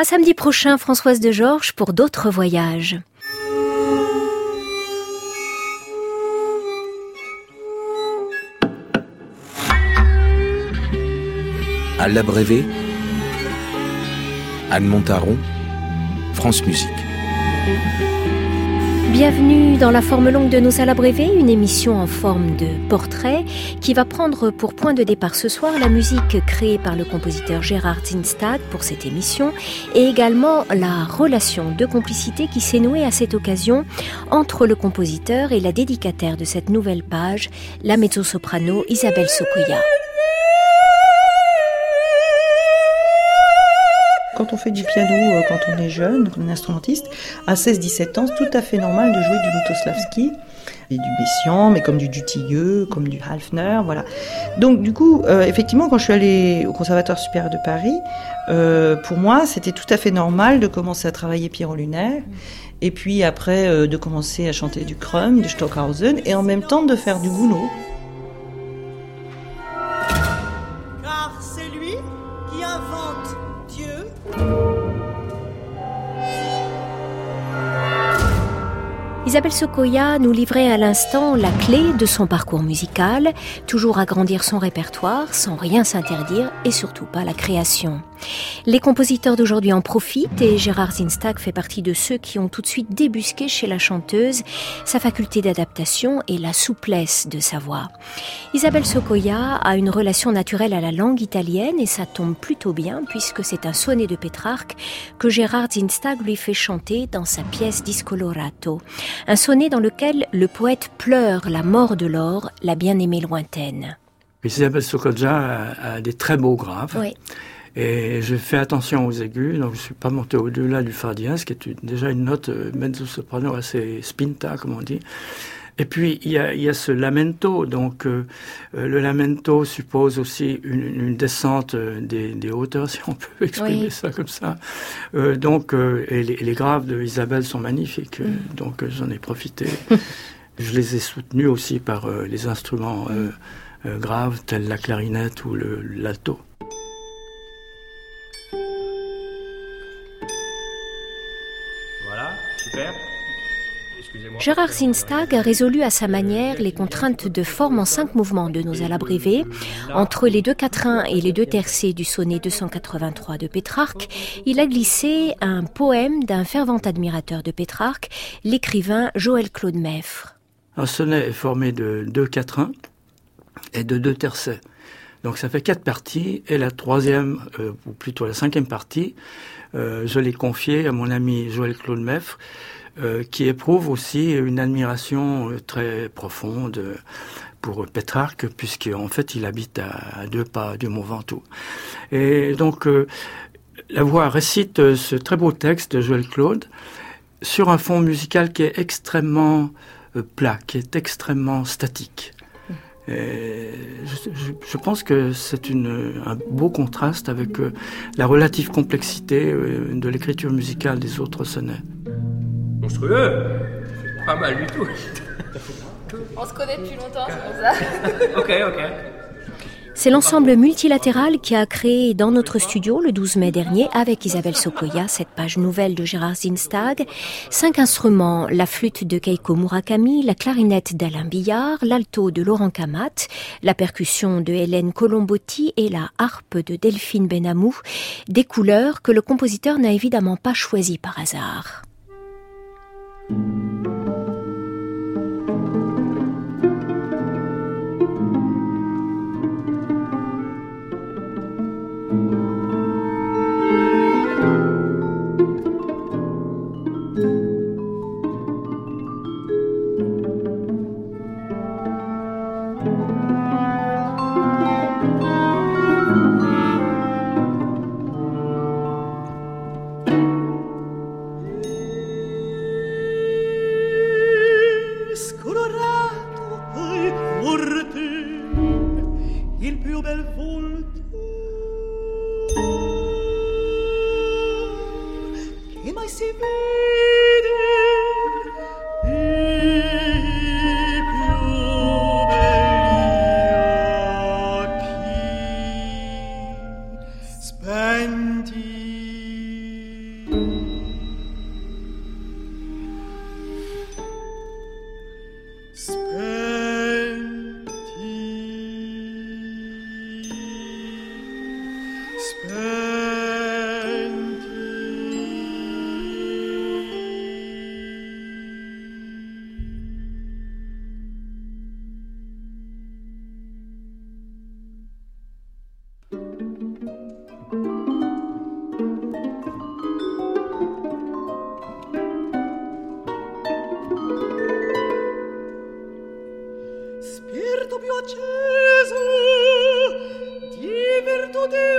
À samedi prochain, Françoise de Georges pour d'autres voyages. À l'abrévé, Anne Montaron, France Musique. Bienvenue dans la forme longue de nos salles abrévées, une émission en forme de portrait qui va prendre pour point de départ ce soir la musique créée par le compositeur Gérard Zinstad pour cette émission et également la relation de complicité qui s'est nouée à cette occasion entre le compositeur et la dédicataire de cette nouvelle page, la mezzo-soprano Isabelle Sokoya. Quand on fait du piano, euh, quand on est jeune, quand on est instrumentiste, à 16-17 ans, c'est tout à fait normal de jouer du Lutoslavski et du Messiaen, mais comme du Dutilleux, comme du Halfner, voilà. Donc du coup, euh, effectivement, quand je suis allée au Conservatoire supérieur de Paris, euh, pour moi, c'était tout à fait normal de commencer à travailler Pierrot Lunaire, et puis après de commencer à chanter du Krum, du Stockhausen, et en même temps de faire du Gounod. Isabelle Sokoya nous livrait à l'instant la clé de son parcours musical, toujours agrandir son répertoire sans rien s'interdire et surtout pas la création. Les compositeurs d'aujourd'hui en profitent et Gérard Zinstag fait partie de ceux qui ont tout de suite débusqué chez la chanteuse sa faculté d'adaptation et la souplesse de sa voix. Isabelle Sokoya a une relation naturelle à la langue italienne et ça tombe plutôt bien puisque c'est un sonnet de Pétrarque que Gérard Zinstag lui fait chanter dans sa pièce Discolorato. Un sonnet dans lequel le poète pleure la mort de l'or, la bien-aimée lointaine. Isabelle Sokoya a, des très beaux graves. Oui. Et je fais attention aux aigus, donc je suis pas monté au-delà du fa dièse, qui est déjà une note euh, mezzo-soprano assez spinta, comme on dit. Et puis il y a, il y a ce lamento, donc euh, euh, le lamento suppose aussi une, une descente des, des, hauteurs, si on peut exprimer ça comme ça. Euh, donc et les, les, graves de Isabelle sont magnifiques, mm. donc j'en ai profité. Je les ai soutenus aussi par les instruments graves tels la clarinette ou l'alto. Gérard Zinstag a résolu à sa manière les contraintes de forme en cinq mouvements de nos abrégés. Entre les deux quatrains et les deux tercets du sonnet 283 de Pétrarque, il a glissé un poème d'un fervent admirateur de Pétrarque, l'écrivain Joël Claude Meffre. Un sonnet est formé de deux quatrains et de deux tercets. Donc ça fait quatre parties et la troisième, euh, ou plutôt la cinquième partie, euh, je l'ai confiée à mon ami Joël Claude Meffre, euh, qui éprouve aussi une admiration euh, très profonde euh, pour Pétrarque, puisqu'en fait il habite à, deux pas du Mont Ventoux. Et donc la voix récite ce très beau texte de Joël Claude sur un fond musical qui est extrêmement plat, qui est extrêmement statique. Je, pense que c'est un beau contraste avec la relative complexité de l'écriture musicale des autres sonnets monstrueux. Pas mal du tout. On se connaît depuis longtemps, c'est pour ça. ok, ok. C'est l'ensemble multilatéral qui a créé dans notre studio le 12 mai dernier avec Isabelle Sokoya cette page nouvelle de Gérard Zinstag. Cinq instruments, la flûte de Keiko Murakami, la clarinette d'Alain Billard, l'alto de Laurent Kamat, la percussion de Hélène Colombotti et la harpe de Delphine Benamou, des couleurs que le compositeur n'a évidemment pas choisies par hasard. Thank you. piacese di virtute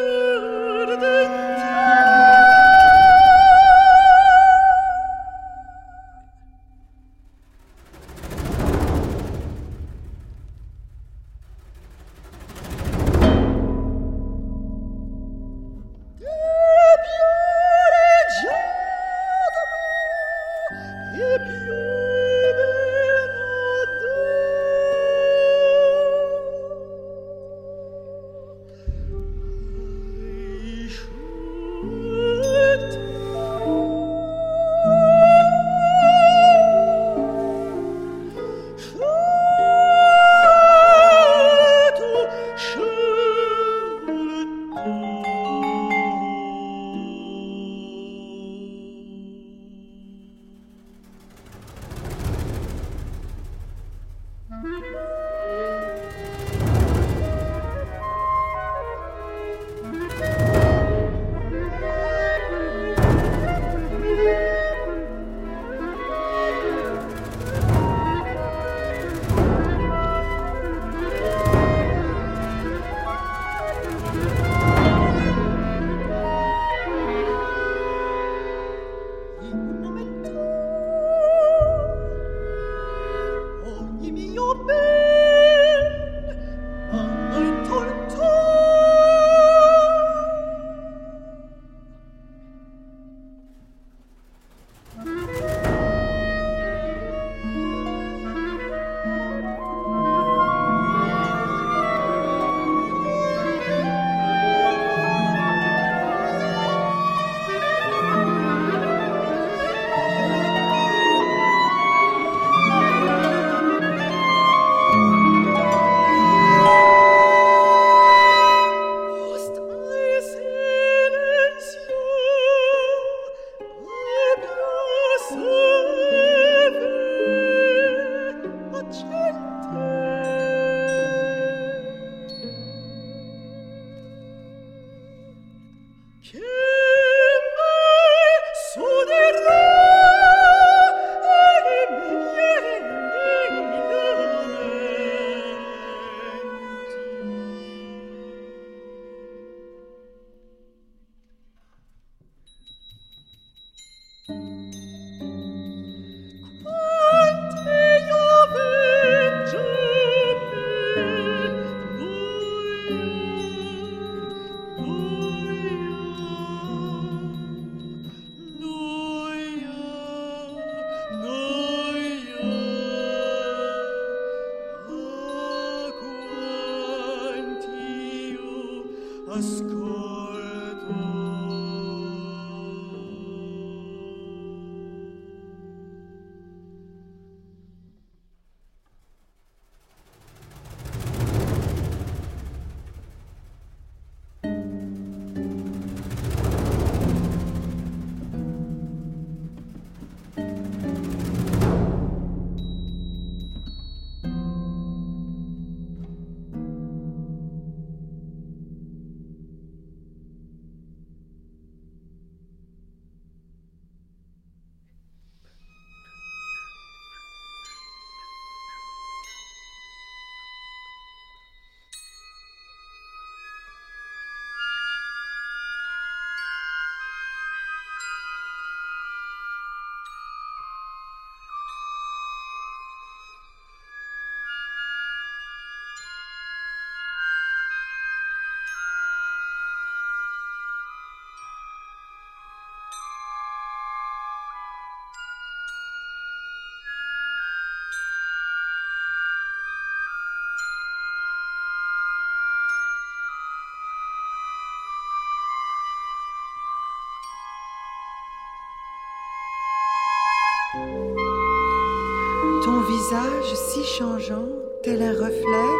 visage si changeant, tel un reflet,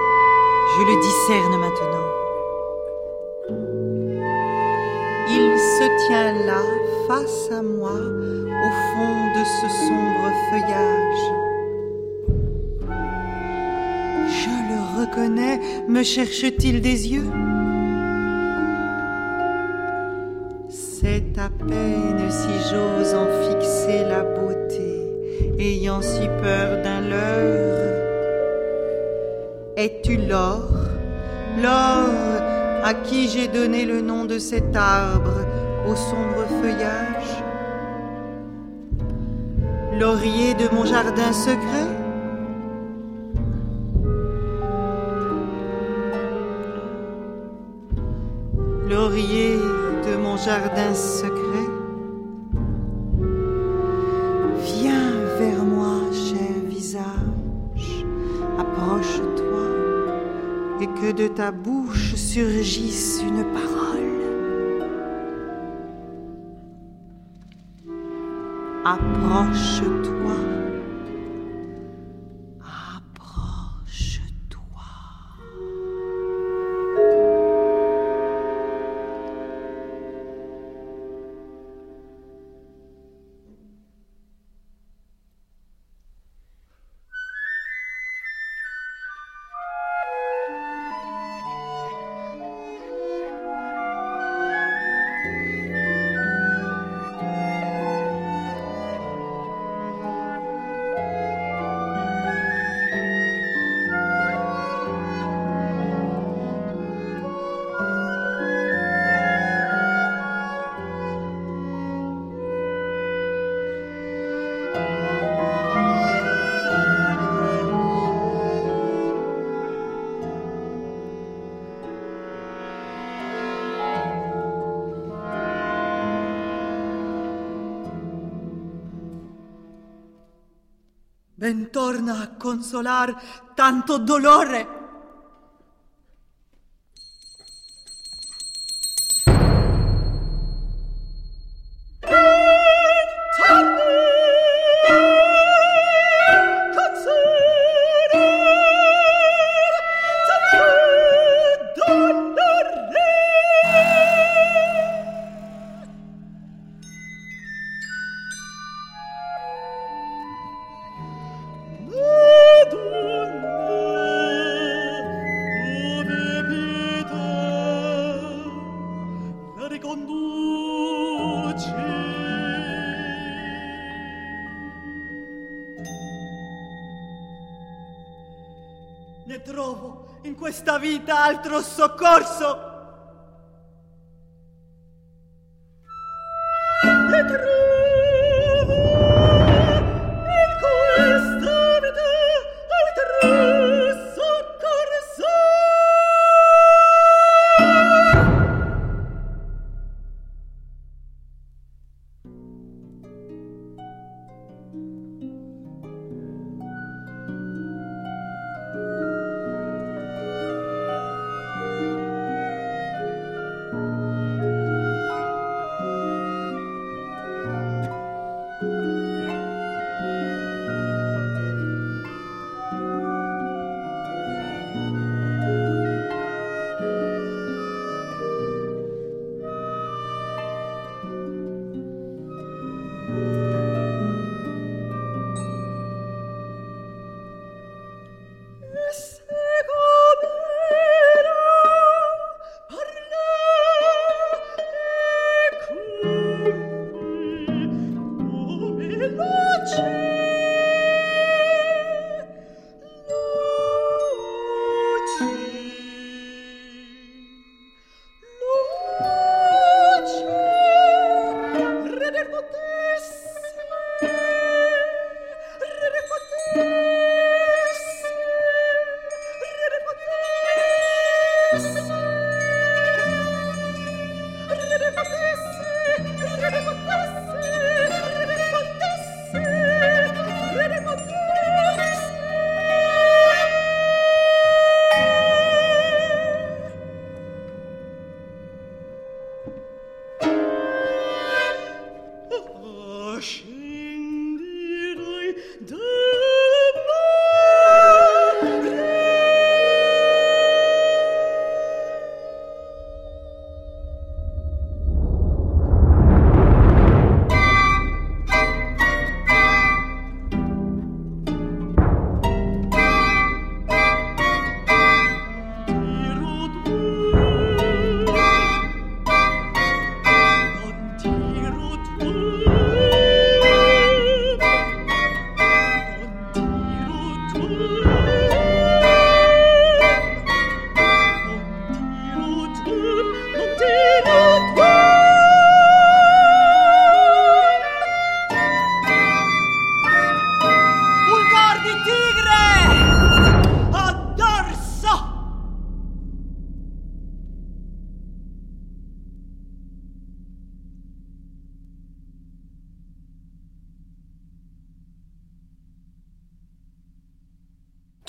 je le discerne maintenant. Il se tient là, face à moi, au fond de ce sombre feuillage. Je le reconnais, me cherche-t-il des yeux? C'est à peine si j'ose en fixer la beauté, ayant si peur d'un leurre. Es-tu l'or, l'or à qui j'ai donné le nom de cet arbre au sombre feuillage? Laurier de mon jardin secret? Laurier de mon jardin secret ta bouche surgisse une parole. Approche-toi. Bentorna a consolar tanto dolore. In questa vita altro soccorso. Ne Bush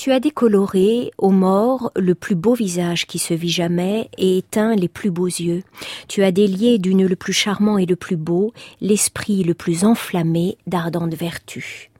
Tu as décoloré, au mort, le plus beau visage qui se vit jamais et éteint les plus beaux yeux. Tu as délié d'une le plus charmant et le plus beau, l'esprit le plus enflammé d'ardente vertu.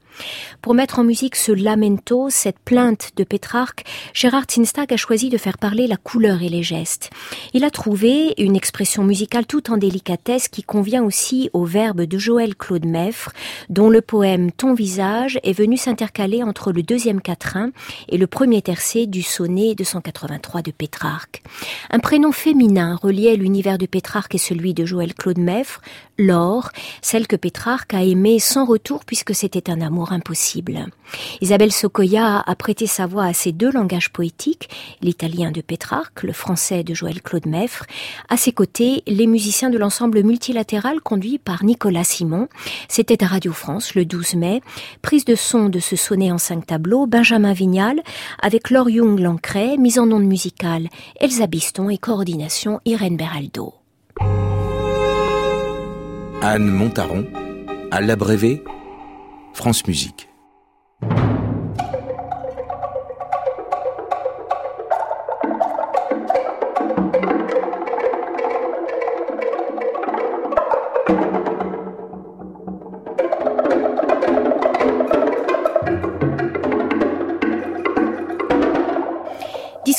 Pour mettre en musique ce lamento, cette plainte de Pétrarque, Gérard Tinstag a choisi de faire parler la couleur et les gestes. Il a trouvé une expression musicale tout en délicatesse qui convient aussi au verbe de Joël Claude Meffre, dont le poème Ton visage est venu s'intercaler entre le deuxième quatrain et le premier tercet du sonnet 283 de Pétrarque. Un prénom féminin relié à l'univers de Pétrarque et celui de Joël Claude Meffre, Laure, celle que Pétrarque a aimée sans retour puisque c'était un amour impossible. Isabelle Socoya a prêté sa voix à ces deux langages poétiques, l'italien de Pétrarque, le français de Joël Claude Meffre. À ses côtés, les musiciens de l'ensemble multilatéral conduit par Nicolas Simon. C'était à Radio France le 12 mai. Prise de son de ce sonnet en cinq tableaux, Benjamin Vignal, avec Laure Young Lancret, mise en onde musicale, Elsa Biston et coordination Irène Beraldo. Anne Montaron, à l'abrévé, France Musique.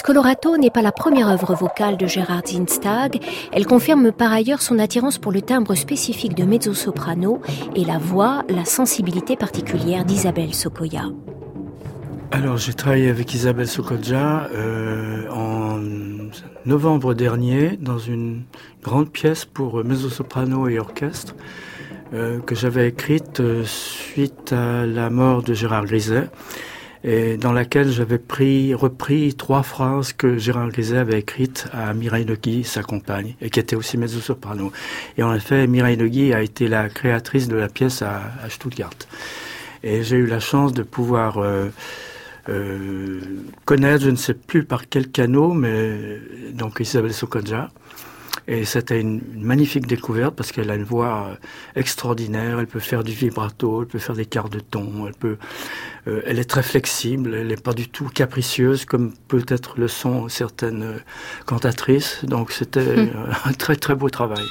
Discolorato n'est pas la première œuvre vocale de Gérard Zinstag. Elle confirme par ailleurs son attirance pour le timbre spécifique de mezzo-soprano et la voix, la sensibilité particulière d'Isabelle Sokoya. Alors j'ai travaillé avec Isabelle Sokoja euh, en novembre dernier dans une grande pièce pour mezzo-soprano et orchestre euh, que j'avais écrite euh, suite à la mort de Gérard Griset et dans laquelle j'avais pris, repris trois phrases que Gérard Griset avait écrites à Mireille Legui, sa compagne, et qui était aussi mezzo-soprano. Et en effet, Mireille Legui a été la créatrice de la pièce à, à Stuttgart. Et j'ai eu la chance de pouvoir euh, euh, connaître, je ne sais plus par quel canot, mais donc Isabelle Sokonja, et c'était une, magnifique découverte parce qu'elle a une voix euh, extraordinaire. Elle peut faire du vibrato, elle peut faire des quarts de ton. Elle peut, euh, elle est très flexible. Elle n'est pas du tout capricieuse comme peut-être le sont certaines euh, cantatrices. Donc c'était un très très beau travail.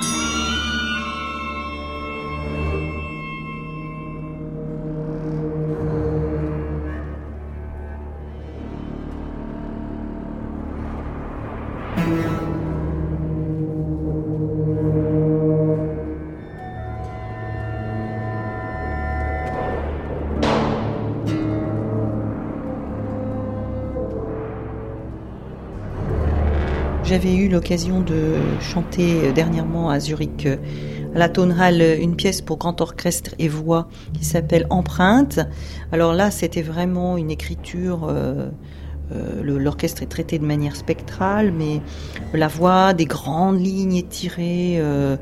J'avais eu l'occasion de chanter dernièrement à Zurich, à la Tonhall, une pièce pour grand orchestre et voix qui s'appelle Empreinte. Alors là, c'était vraiment une écriture. Euh, euh, L'orchestre est traité de manière spectrale, mais la voix, des grandes lignes étirées. Euh,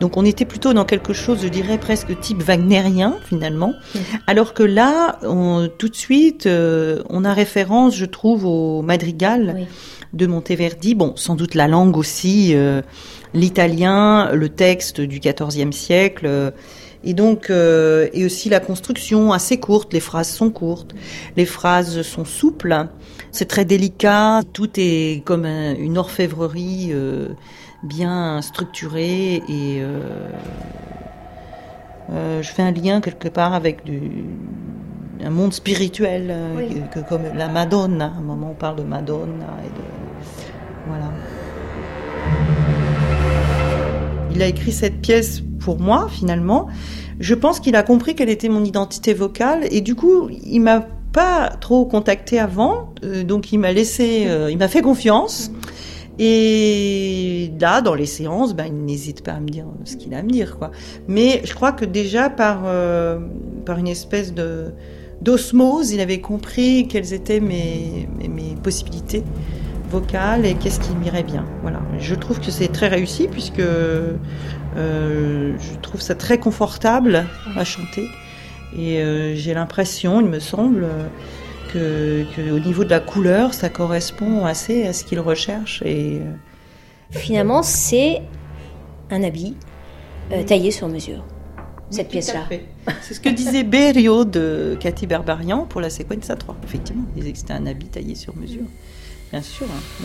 donc on était plutôt dans quelque chose, je dirais, presque type wagnérien finalement. Alors que là, on, tout de suite, euh, on a référence, je trouve, au madrigal. Oui. de Monteverdi. Bon, sans doute la langue aussi, euh, l'italien, le texte du XIVe siècle, euh, et donc euh, et aussi la construction assez courte. Les phrases sont courtes, les phrases sont souples. C'est très délicat. Tout est comme un- une orfèvrerie euh, bien structurée et euh, euh, je fais un lien quelque part avec du un monde spirituel Oui. que, que comme la Madonna. À un moment, on parle de Madonna et de voilà. Il a écrit cette pièce pour moi, finalement. Je pense qu'il a compris quelle était mon identité vocale et du coup, il m'a pas trop contacté avant, euh, donc il m'a laissé, euh, il m'a fait confiance. Et là, dans les séances, ben, il n'hésite pas à me dire ce qu'il a à me dire, quoi. Mais je crois que déjà par euh, par une espèce de d'osmose, il avait compris quelles étaient mes mes, mes possibilités vocales et qu'est-ce qui m'irait bien. Voilà. Je trouve que c'est très réussi puisque je trouve ça très confortable à chanter et euh, j'ai l'impression, il me semble, que, que au niveau de la couleur, ça correspond assez à ce qu'il recherche et euh, Finalement, c'est un habit euh, taillé sur mesure. cette pièce-là. C'est ce que disait Berio de Cathy Berbarian pour la Sequenza 3. Effectivement, il disait que c'était un habit taillé sur mesure. Bien sûr. Hein.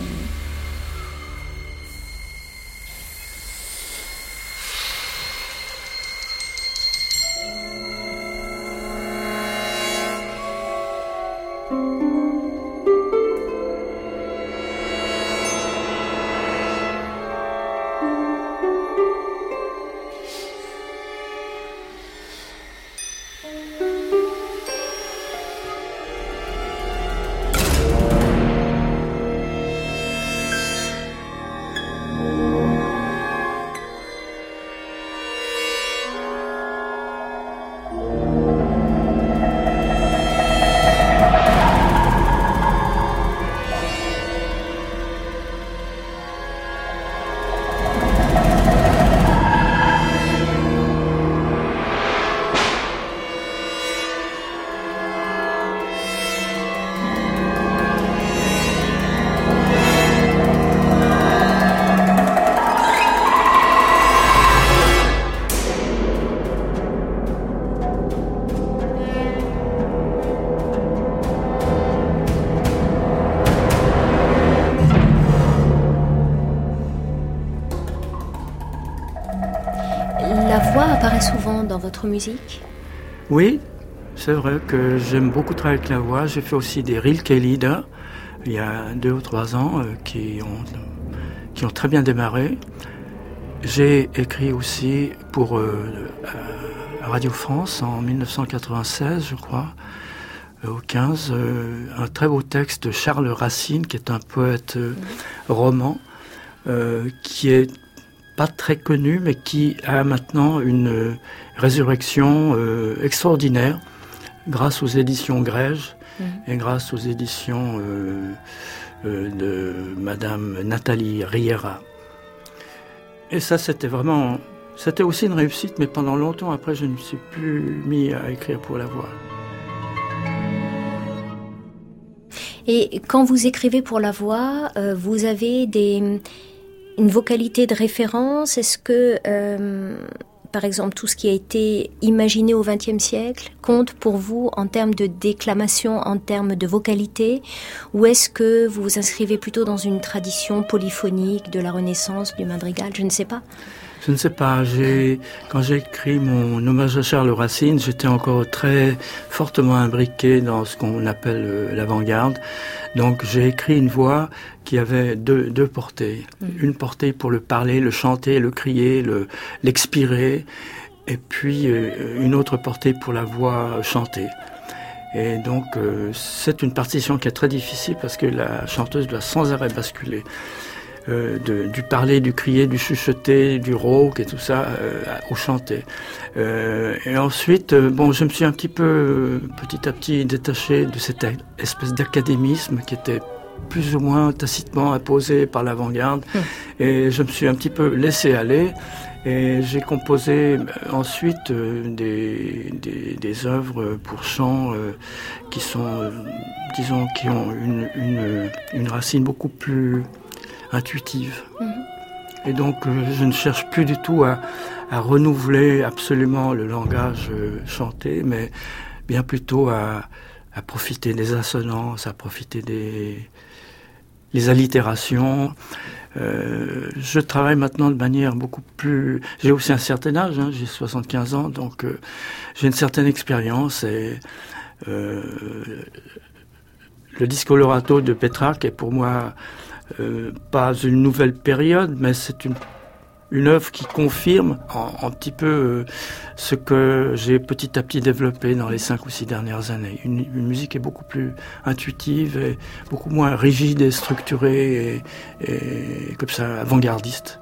Votre musique Oui, c'est vrai que j'aime beaucoup travailler avec la voix. J'ai fait aussi des Rilke Lieder il y a deux ou trois ans euh, qui, ont, qui ont très bien démarré. J'ai écrit aussi pour euh, euh, Radio France en 1996, je crois, au 15, un très beau texte de Charles Racine, qui est un poète roman, qui est pas très connu, mais qui a maintenant une euh, résurrection euh, extraordinaire grâce aux éditions Grège mhm. et grâce aux éditions euh, de Madame Nathalie Riera. Et ça, c'était vraiment, c'était aussi une réussite, mais pendant longtemps après, je ne me suis plus mis à écrire pour la voix. Et quand vous écrivez pour la voix, vous avez des, une vocalité de référence? Est-ce que, euh, par exemple, tout ce qui a été imaginé au XXe siècle compte pour vous en termes de déclamation, en termes de vocalité? Ou est-ce que vous vous inscrivez plutôt dans une tradition polyphonique de la Renaissance, du madrigal? Je ne sais pas. Je ne sais pas. Quand j'ai écrit mon hommage à Charles Racine, j'étais encore très fortement imbriqué dans ce qu'on appelle euh, l'avant-garde. Donc j'ai écrit une voix qui avait deux, deux portées. Mm. Une portée pour le parler, le chanter, le crier, le, l'expirer. Et puis euh, une autre portée pour la voix chantée. Et donc euh, c'est une partition qui est très difficile parce que la chanteuse doit sans arrêt basculer. Euh, du parler, du crier, du chuchoter, du rauque et tout ça euh, au chanter. Euh, et ensuite, bon, je me suis un petit peu, petit à petit, détaché de cette espèce d'académisme qui était plus ou moins tacitement imposé par l'avant-garde. Hum. Et je me suis un petit peu laissé aller. Et j'ai composé ensuite des, des, des, œuvres pour chant qui sont, disons, qui ont une, une, une racine beaucoup plus intuitive. Mhm. Et donc, euh, je ne cherche plus du tout à, renouveler absolument le langage euh, chanté, mais bien plutôt à, profiter des assonances, à profiter des les allitérations. Euh, je travaille maintenant de manière beaucoup plus... J'ai aussi un certain âge, hein, j'ai 75 ans, donc j'ai une certaine expérience et le disco lorato de Petrarque est pour moi euh, pas une nouvelle période, mais c'est une, une œuvre qui confirme un, petit peu euh, ce que j'ai petit à petit développé dans les cinq ou six dernières années. Une, musique est beaucoup plus intuitive et beaucoup moins rigide et structurée et comme ça avant-gardiste.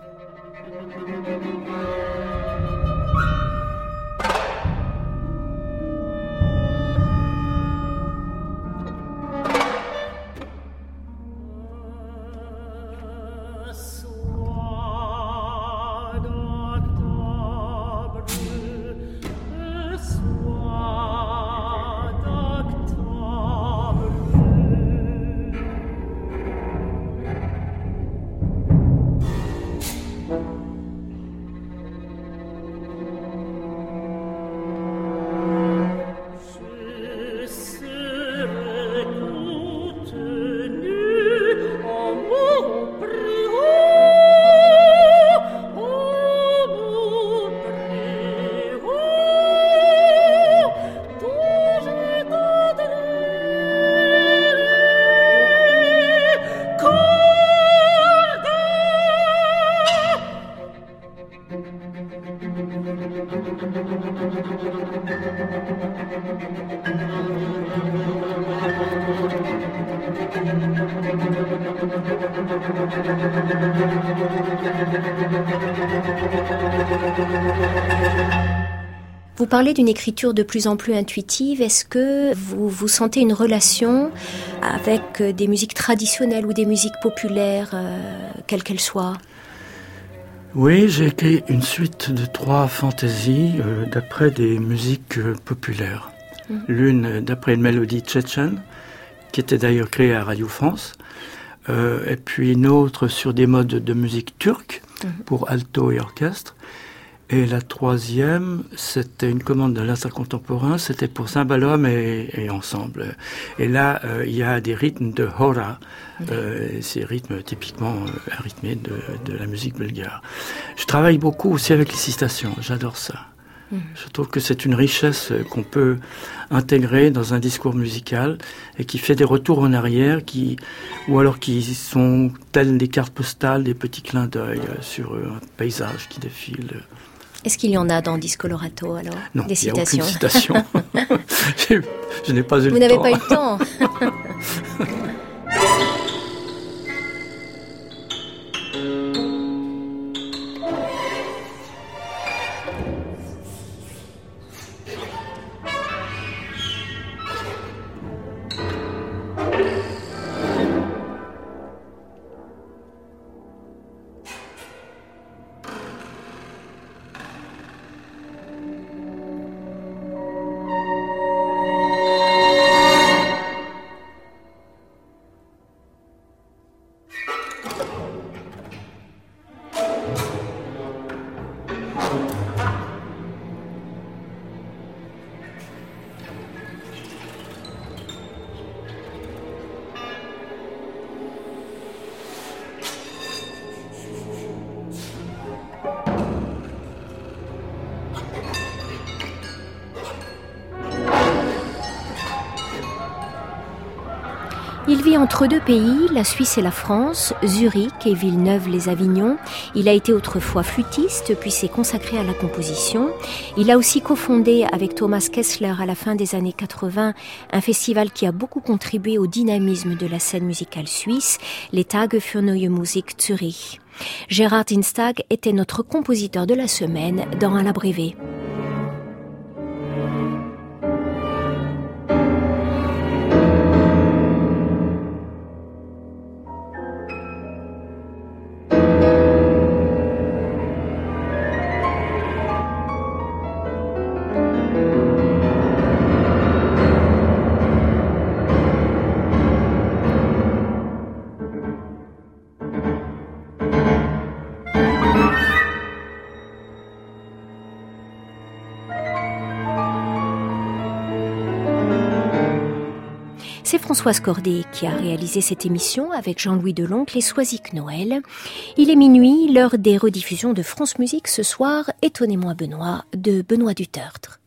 Parlez d'une écriture de plus en plus intuitive. Est-ce que vous, vous sentez une relation avec des musiques traditionnelles ou des musiques populaires, euh, quelles qu'elles soient? Oui, j'ai écrit une suite de trois fantaisies euh, d'après des musiques euh, populaires. Mhm. L'une d'après une mélodie tchétchène, qui était d'ailleurs créée à Radio France, et puis une autre sur des modes de musique turque mhm. pour alto et orchestre. Et la troisième, c'était une commande de l'Insta contemporain, c'était pour Cymbalum et, et ensemble. Et là, euh, il y a des rythmes de hora, euh, ces rythmes typiquement euh, rythmés de, de, la musique bulgare. Je travaille beaucoup aussi avec les citations, j'adore ça. Mhm. Je trouve que c'est une richesse qu'on peut intégrer dans un discours musical et qui fait des retours en arrière, qui, ou alors qui sont telles des cartes postales, des petits clins d'œil sur un paysage qui défile. Est-ce qu'il y en a dans Discolorato alors Non, des citations. N'y a citation. je n'ai pas eu Vous le temps. Vous n'avez pas eu le temps entre deux pays, la Suisse et la France, Zurich et Villeneuve-les-Avignon. Il a été autrefois flûtiste, puis s'est consacré à la composition. Il a aussi cofondé avec Thomas Kessler à la fin des années 80 un festival qui a beaucoup contribué au dynamisme de la scène musicale suisse, les Tage für Neue Musik Zurich. Gérard Instag était notre compositeur de la semaine dans Un abrévé. Françoise qui a réalisé cette émission avec Jean-Louis Deloncle et Soisic Noël. Il est minuit, l'heure des rediffusions de France Musique ce soir, Étonnez-moi Benoît, de Benoît Dutertre.